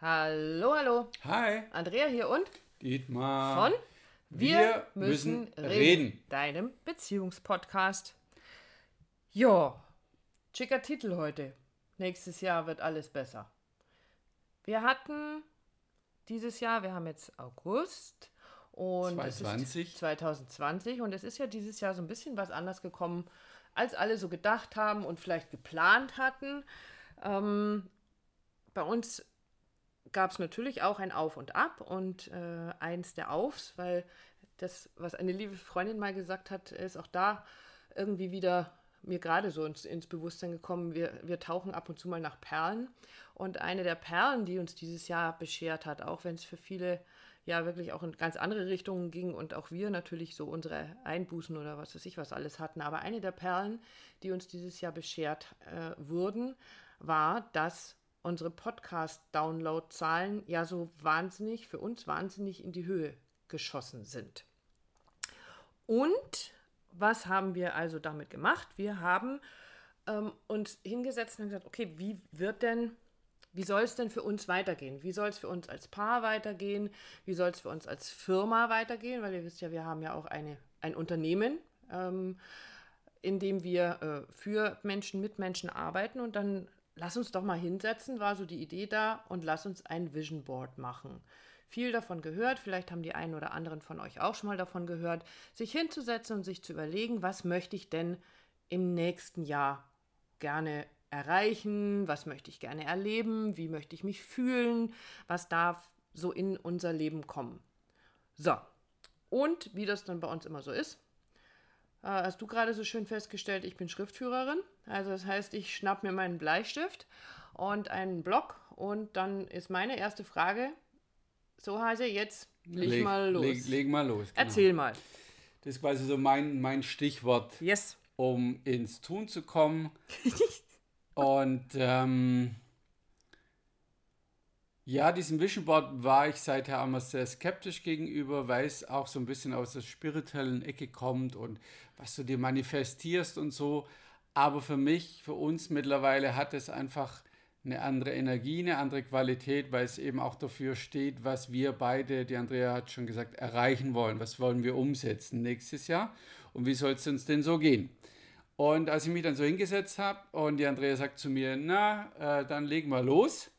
Hallo, hallo. Hi, Andrea hier und Dietmar. von Wir müssen reden. deinem Beziehungspodcast. Ja, schicker Titel heute. Nächstes Jahr wird alles besser. Wir hatten dieses Jahr, wir haben jetzt August und es 2020. ist 2020 und es ist ja dieses Jahr so ein bisschen was anders gekommen, als alle so gedacht haben und vielleicht geplant hatten. Ähm, bei uns gab es natürlich auch ein Auf und Ab und äh, eins der Aufs, weil das, was eine liebe Freundin mal gesagt hat, ist auch da irgendwie wieder mir gerade so ins, ins Bewusstsein gekommen. Wir, wir tauchen ab und zu mal nach Perlen und eine der Perlen, die uns dieses Jahr beschert hat, auch wenn es für viele ja wirklich auch in ganz andere Richtungen ging und auch wir natürlich so unsere Einbußen oder was weiß ich was alles hatten. Aber eine der Perlen, die uns dieses Jahr beschert äh, wurden, war, dass unsere Podcast-Download-Zahlen ja so wahnsinnig, für uns wahnsinnig in die Höhe geschossen sind. Und was haben wir also damit gemacht? Wir haben ähm, uns hingesetzt und gesagt, okay, wie wird denn, wie soll es denn für uns weitergehen? Wie soll es für uns als Paar weitergehen? Wie soll es für uns als Firma weitergehen? Weil ihr wisst ja, wir haben ja auch eine, ein Unternehmen, ähm, in dem wir äh, für Menschen, mit Menschen arbeiten und dann lass uns doch mal hinsetzen, war so die Idee da und lass uns ein Vision Board machen. Viel davon gehört, vielleicht haben die einen oder anderen von euch auch schon mal davon gehört, sich hinzusetzen und sich zu überlegen, was möchte ich denn im nächsten Jahr gerne erreichen, was möchte ich gerne erleben, wie möchte ich mich fühlen, was darf so in unser Leben kommen. So, und wie das dann bei uns immer so ist, hast du gerade so schön festgestellt, ich bin Schriftführerin. Also das heißt, ich schnapp mir meinen Bleistift und einen Block und dann ist meine erste Frage, so heiße jetzt leg, mal los. Leg, leg mal los. genau. Erzähl mal. Das ist quasi so mein, mein Stichwort, Yes. um ins Tun zu kommen. Und ähm, ja, diesem Vision Board war ich seither immer sehr skeptisch gegenüber, weil es auch so ein bisschen aus der spirituellen Ecke kommt und was du dir manifestierst und so. Aber für mich, für uns mittlerweile hat es einfach eine andere Energie, eine andere Qualität, weil es eben auch dafür steht, was wir beide, die Andrea hat schon gesagt, erreichen wollen. Was wollen wir umsetzen nächstes Jahr und wie soll es uns denn so gehen? Und als ich mich dann so hingesetzt habe und die Andrea sagt zu mir, na, äh, dann legen wir los,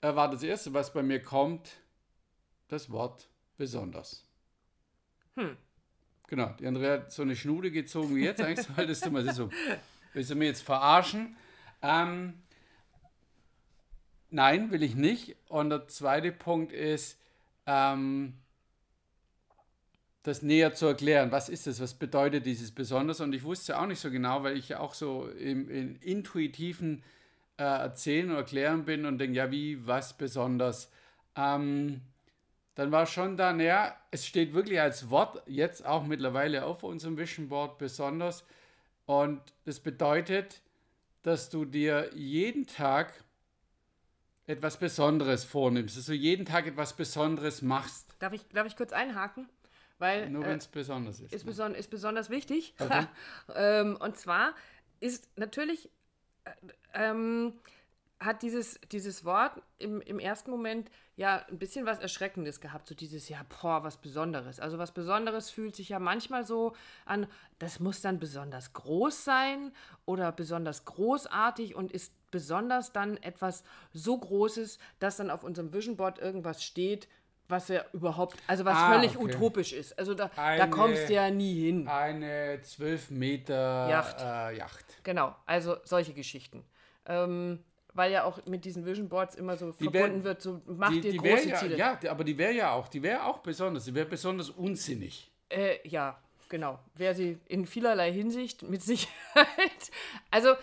war das Erste, was bei mir kommt, das Wort besonders. Hm. Genau, die Andrea hat so eine Schnude gezogen wie jetzt. Eigentlich solltest du mal so, willst du mir jetzt verarschen? Ähm, nein, will ich nicht. Und der zweite Punkt ist, ähm, das näher zu erklären. Was ist das? Was bedeutet dieses besonders? Und ich wusste auch nicht so genau, weil ich ja auch so im, im intuitiven äh, Erzählen und Erklären bin und denke, ja, wie, was besonders? Ähm, dann war schon da, naja, es steht wirklich als Wort jetzt auch mittlerweile auf unserem Vision Board besonders. Und das bedeutet, dass du dir jeden Tag etwas Besonderes vornimmst, dass du jeden Tag etwas Besonderes machst. Darf ich, darf ich kurz einhaken? Weil Nur äh, wenn es besonders ist. ist, ne? beson ist besonders wichtig. Okay. ähm, und zwar ist natürlich, äh, ähm, hat dieses, dieses Wort im, im ersten Moment ja ein bisschen was Erschreckendes gehabt. So dieses, ja, boah, was Besonderes. Also was Besonderes fühlt sich ja manchmal so an, das muss dann besonders groß sein oder besonders großartig und ist besonders dann etwas so Großes, dass dann auf unserem Vision Board irgendwas steht, was ja überhaupt, also was Ah, völlig okay. utopisch ist. Also da, da Eine- kommst du ja nie hin. Eine 12 Meter Yacht. Äh, Yacht. Genau, also solche Geschichten. Ähm, weil ja auch mit diesen Vision Boards immer so Die verbunden wär- wird, so mach Die, dir die große ja, Ziele. ja, die- aber die wäre ja auch, die wäre auch besonders. Die wäre besonders unsinnig. Äh, ja, genau. Wäre sie in vielerlei Hinsicht mit Sicherheit. Also, äh,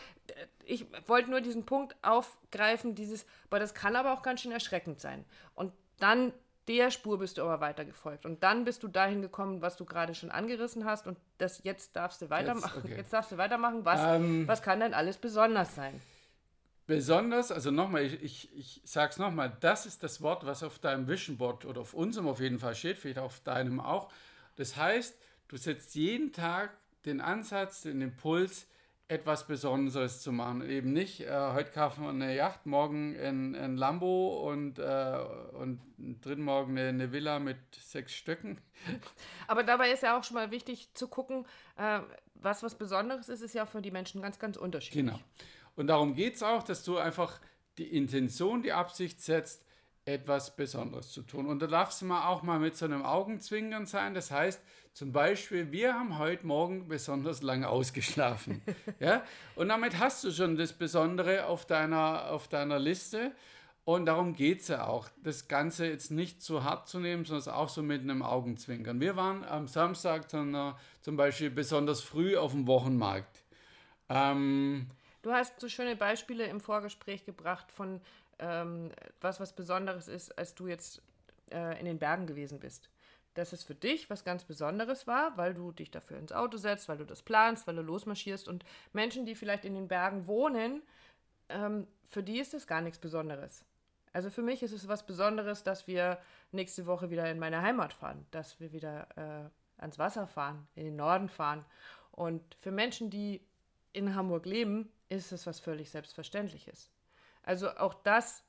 ich wollte nur diesen Punkt aufgreifen, dieses, aber das kann aber auch ganz schön erschreckend sein. Und dann der Spur bist du aber weitergefolgt. Und dann bist du dahin gekommen, was du gerade schon angerissen hast. Und das jetzt darfst du weitermachen. Jetzt, okay. darfst du weitermachen. Was, Ähm, was kann denn alles besonders sein? Besonders, also nochmal, ich, ich, ich sag's nochmal, das ist das Wort, was auf deinem Vision Board oder auf unserem auf jeden Fall steht, vielleicht auf deinem auch. Das heißt, du setzt jeden Tag den Ansatz, den Impuls, etwas Besonderes zu machen. Eben nicht, äh, heute kaufen wir eine Yacht, morgen ein, ein Lambo und, äh, und dritten Morgen eine, eine, Villa mit sechs Stöcken. Aber dabei ist ja auch schon mal wichtig zu gucken, äh, was was Besonderes ist, ist ja für die Menschen ganz, ganz unterschiedlich. Genau. Und darum geht es auch, dass du einfach die Intention, die Absicht setzt, etwas Besonderes zu tun. Und da darfst du mal auch mal mit so einem Augenzwinkern sein. Das heißt, zum Beispiel, wir haben heute Morgen besonders lange ausgeschlafen. ja? Und damit hast du schon das Besondere auf deiner, auf deiner Liste. Und darum geht es ja auch, das Ganze jetzt nicht zu hart zu nehmen, sondern auch so mit einem Augenzwinkern. Wir waren am Samstag zum Beispiel besonders früh auf dem Wochenmarkt. Ähm, du hast so schöne Beispiele im Vorgespräch gebracht von ähm, was was Besonderes ist, als du jetzt äh, in den Bergen gewesen bist. Dass es für dich was ganz Besonderes war, weil du dich dafür ins Auto setzt, weil du das planst, weil du losmarschierst. Und Menschen, die vielleicht in den Bergen wohnen, ähm, für die ist es gar nichts Besonderes. Also für mich ist es was Besonderes, dass wir nächste Woche wieder in meine Heimat fahren, dass wir wieder äh, ans Wasser fahren, in den Norden fahren. Und für Menschen, die in Hamburg leben, ist es was völlig Selbstverständliches. Also auch das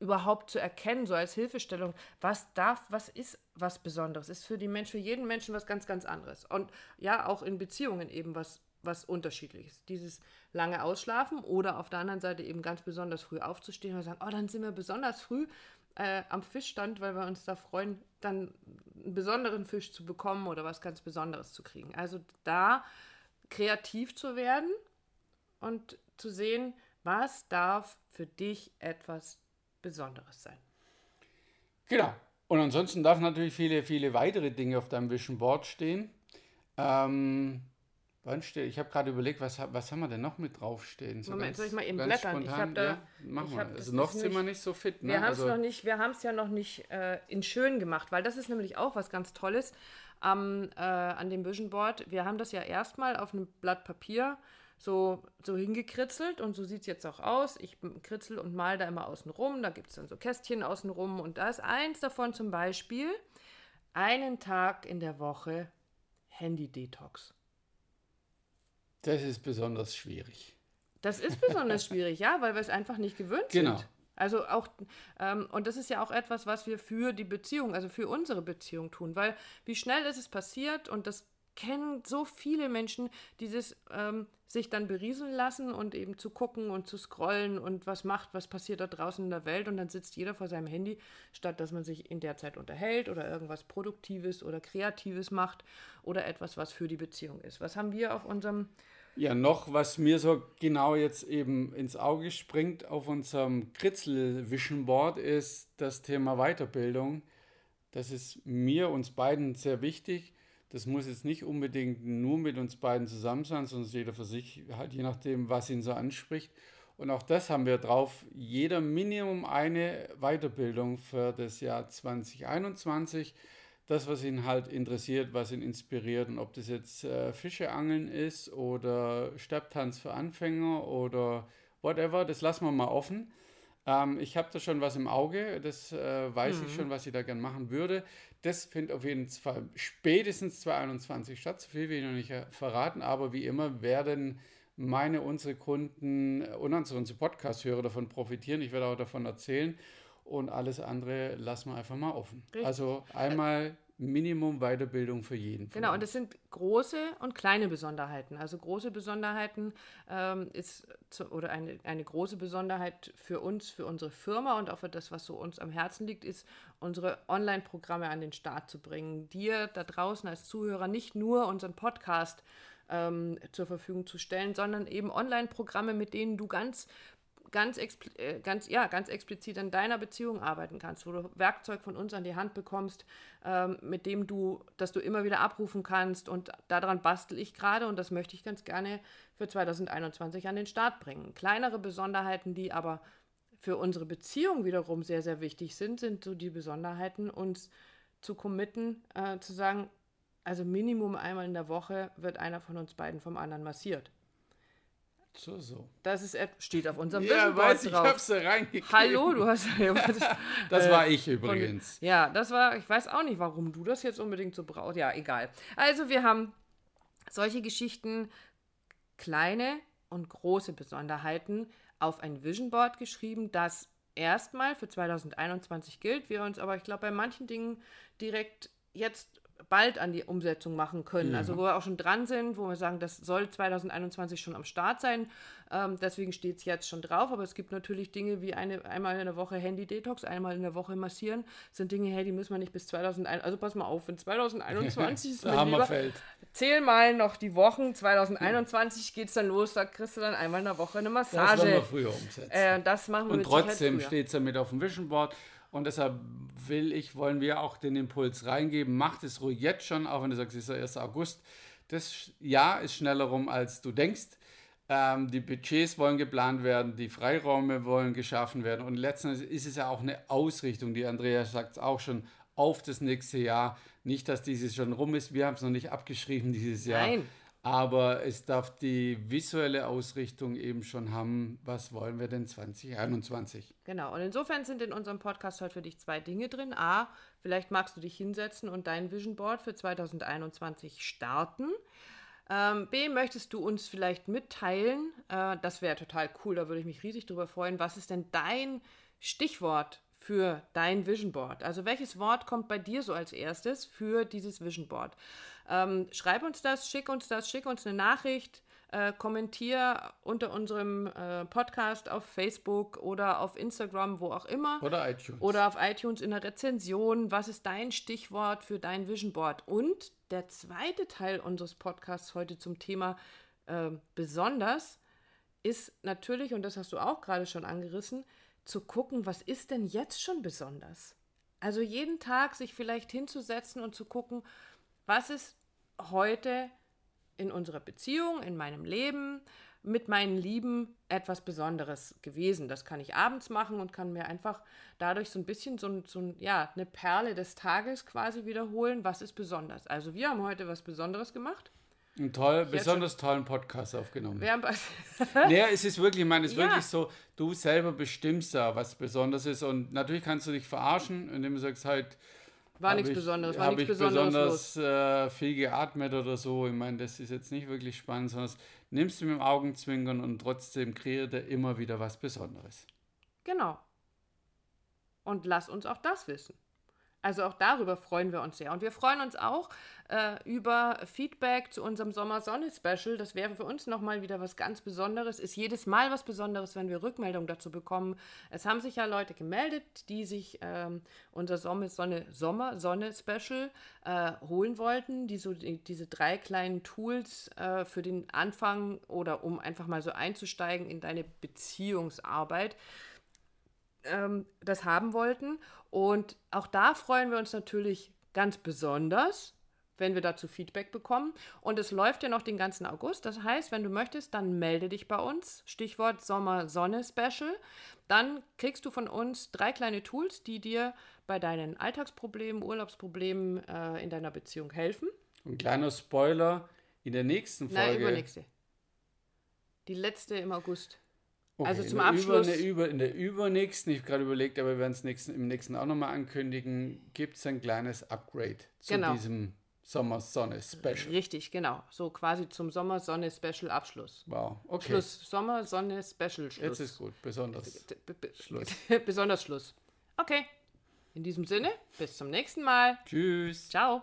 überhaupt zu erkennen, so als Hilfestellung, was darf, was ist was Besonderes, ist für die Menschen, für jeden Menschen was ganz, ganz anderes. Und ja, auch in Beziehungen eben was, was unterschiedliches. Dieses lange Ausschlafen oder auf der anderen Seite eben ganz besonders früh aufzustehen und sagen, oh, dann sind wir besonders früh äh, am Fischstand, weil wir uns da freuen, dann einen besonderen Fisch zu bekommen oder was ganz Besonderes zu kriegen. Also da kreativ zu werden und zu sehen, was darf für dich etwas Besonderes sein? Genau. Und ansonsten darf natürlich viele, viele weitere Dinge auf deinem Vision Board stehen. Ähm, wann steht, ich habe gerade überlegt, was, was haben wir denn noch mit draufstehen? So Moment, ganz, soll ich mal eben blättern? Spontan, ich da, ja, machen wir. Also noch sind wir nicht so fit. Ne? Wir haben es also, noch ja noch nicht äh, in schön gemacht, weil das ist nämlich auch was ganz Tolles am, äh, an dem Vision Board. Wir haben das ja erstmal auf einem Blatt Papier so, so hingekritzelt und so sieht es jetzt auch aus. Ich kritzel und mal da immer außen rum. Da gibt es dann so Kästchen außen rum und da ist eins davon zum Beispiel einen Tag in der Woche Handy-Detox. Das ist besonders schwierig. Das ist besonders schwierig, ja, weil wir es einfach nicht gewöhnt genau. sind. Also auch, ähm, und das ist ja auch etwas, was wir für die Beziehung, also für unsere Beziehung tun, weil wie schnell ist es passiert und das kennen so viele Menschen dieses ähm, sich dann berieseln lassen und eben zu gucken und zu scrollen und was macht, was passiert da draußen in der Welt und dann sitzt jeder vor seinem Handy, statt dass man sich in der Zeit unterhält oder irgendwas Produktives oder Kreatives macht oder etwas, was für die Beziehung ist. Was haben wir auf unserem ja, noch, was mir so genau jetzt eben ins Auge springt auf unserem Kritzel-Vision Board, ist das Thema Weiterbildung. Das ist mir, uns beiden sehr wichtig. Das muss jetzt nicht unbedingt nur mit uns beiden zusammen sein, sondern jeder für sich, halt je nachdem, was ihn so anspricht. Und auch das haben wir drauf. Jeder Minimum eine Weiterbildung für das Jahr 2021. Das, was ihn halt interessiert, was ihn inspiriert. Und ob das jetzt äh, Fischeangeln ist oder Stepptanz für Anfänger oder whatever, das lassen wir mal offen. Ähm, ich habe da schon was im Auge, das äh, weiß mhm. ich schon, was ich da gerne machen würde. Das findet auf jeden Fall spätestens 2021 statt. So viel will ich noch nicht äh, verraten, aber wie immer werden meine, unsere Kunden und unsere Podcast-Hörer davon profitieren. Ich werde auch davon erzählen und alles andere lassen wir einfach mal offen. Richtig. Also einmal Minimum Weiterbildung für jeden. Genau, und das sind große und kleine Besonderheiten. Also große Besonderheiten ähm, ist zu, oder eine, eine große Besonderheit für uns, für unsere Firma und auch für das, was so uns am Herzen liegt, ist, unsere Online-Programme an den Start zu bringen. Dir da draußen als Zuhörer nicht nur unseren Podcast ähm, zur Verfügung zu stellen, sondern eben Online-Programme, mit denen du ganz ganz, äh, ganz, ja, ganz explizit an deiner Beziehung arbeiten kannst, wo du Werkzeug von uns an die Hand bekommst, ähm, mit dem du, das du immer wieder abrufen kannst. Und daran bastel ich gerade und das möchte ich ganz gerne für 2021 an den Start bringen. Kleinere Besonderheiten, die aber für unsere Beziehung wiederum sehr, sehr wichtig sind, sind so die Besonderheiten, uns zu committen, äh, zu sagen, also Minimum einmal in der Woche wird einer von uns beiden vom anderen massiert. So, so. Das ist, steht auf unserem Ja, weiß ich, drauf. hab's da reingekriegt. Hallo, du hast. das war ich übrigens. Und, ja, das war, ich weiß auch nicht, warum du das jetzt unbedingt so brauchst. Ja, egal. Also, wir haben solche Geschichten, kleine, und große Besonderheiten auf ein Vision Board geschrieben, das erstmal für 2021 gilt, wir uns aber, ich glaube, bei manchen Dingen direkt jetzt bald an die Umsetzung machen können. Ja. Also wo wir auch schon dran sind, wo wir sagen, das soll 2021 schon am Start sein. Ähm, deswegen steht es jetzt schon drauf. Aber es gibt natürlich Dinge wie eine, einmal in der Woche Handy-Detox, einmal in der Woche massieren. Das sind Dinge, hey, die müssen wir nicht bis 2021. Also pass mal auf, wenn 2021 ist mir lieber, zähl mal noch die Wochen. 2021 geht es dann los, da kriegst du dann einmal in der Woche eine Massage. Das wollen wir früher umsetzen. Äh, das machen wir Und trotzdem steht es ja mit auf dem Vision Board. Und deshalb will ich, wollen wir auch den Impuls reingeben. Macht es ruhig jetzt schon, auch wenn du sagst, es ist der 1. August. Das Jahr ist schneller rum, als du denkst. Ähm, die Budgets wollen geplant werden, die Freiräume wollen geschaffen werden. Und letztendlich ist es ja auch eine Ausrichtung, die Andrea sagt es auch schon, auf das nächste Jahr. Nicht, dass dieses schon rum ist. Wir haben es noch nicht abgeschrieben dieses Jahr. Nein. Aber es darf die visuelle Ausrichtung eben schon haben, was wollen wir denn 2021? Genau, und insofern sind in unserem Podcast heute für dich zwei Dinge drin. A, vielleicht magst du dich hinsetzen und dein Vision Board für 2021 starten. Ähm, B, möchtest du uns vielleicht mitteilen, äh, das wäre total cool, da würde ich mich riesig drüber freuen, was ist denn dein Stichwort für dein Vision Board? Also welches Wort kommt bei dir so als erstes für dieses Vision Board? Ähm, schreib uns das, schick uns das, schick uns eine Nachricht, äh, kommentier unter unserem äh, Podcast auf Facebook oder auf Instagram, wo auch immer. Oder iTunes. Oder auf iTunes in der Rezension. Was ist dein Stichwort für dein Vision Board? Und der zweite Teil unseres Podcasts heute zum Thema äh, besonders ist natürlich, und das hast du auch gerade schon angerissen, zu gucken, was ist denn jetzt schon besonders? Also jeden Tag sich vielleicht hinzusetzen und zu gucken, was ist heute in unserer Beziehung, in meinem Leben mit meinen Lieben etwas Besonderes gewesen. Das kann ich abends machen und kann mir einfach dadurch so ein bisschen so, so ja, eine Perle des Tages quasi wiederholen. Was ist besonders? Also wir haben heute was Besonderes gemacht. Einen toll, besonders tollen Podcast aufgenommen. Wir haben ja, es ist wirklich, ich meine, es ist ja. wirklich so, du selber bestimmst ja, was besonders ist. Und natürlich kannst du dich verarschen, indem du sagst halt, war nichts Besonderes, war nichts Besonderes. besonders äh, viel geatmet oder so. Ich meine, das ist jetzt nicht wirklich spannend, sondern nimmst du mit dem Augenzwinkern und trotzdem kreiert er immer wieder was Besonderes. Genau. Und lass uns auch das wissen. Also auch darüber freuen wir uns sehr. Und wir freuen uns auch äh, über Feedback zu unserem Sommer-Sonne-Special. Das wäre für uns nochmal wieder was ganz Besonderes. Ist jedes Mal was Besonderes, wenn wir Rückmeldungen dazu bekommen. Es haben sich ja Leute gemeldet, die sich ähm, unser Sommer-Sonne-Special äh, holen wollten, die so die, diese drei kleinen Tools äh, für den Anfang oder um einfach mal so einzusteigen in deine Beziehungsarbeit ähm, das haben wollten. Und auch da freuen wir uns natürlich ganz besonders, wenn wir dazu Feedback bekommen. Und es läuft ja noch den ganzen August. Das heißt, wenn du möchtest, dann melde dich bei uns. Stichwort Sommer-Sonne-Special. Dann kriegst du von uns drei kleine Tools, die dir bei deinen Alltagsproblemen, Urlaubsproblemen äh, in deiner Beziehung helfen. Ein kleiner Spoiler in der nächsten Folge. Nein, übernächste. Die letzte im August. Okay, also zum Abschluss. Über, über, in der übernächsten, ich habe gerade überlegt, aber wir werden es nächsten, im nächsten auch nochmal ankündigen, gibt es ein kleines Upgrade zu genau. diesem Sommer-Sonne-Special. Richtig, genau. So quasi zum Sommer-Sonne-Special Abschluss. Wow, okay. Schluss. Sommer-Sonne-Special Schluss. Jetzt ist gut, besonders Schluss. besonders Schluss. Okay. In diesem Sinne, bis zum nächsten Mal. Tschüss. Ciao.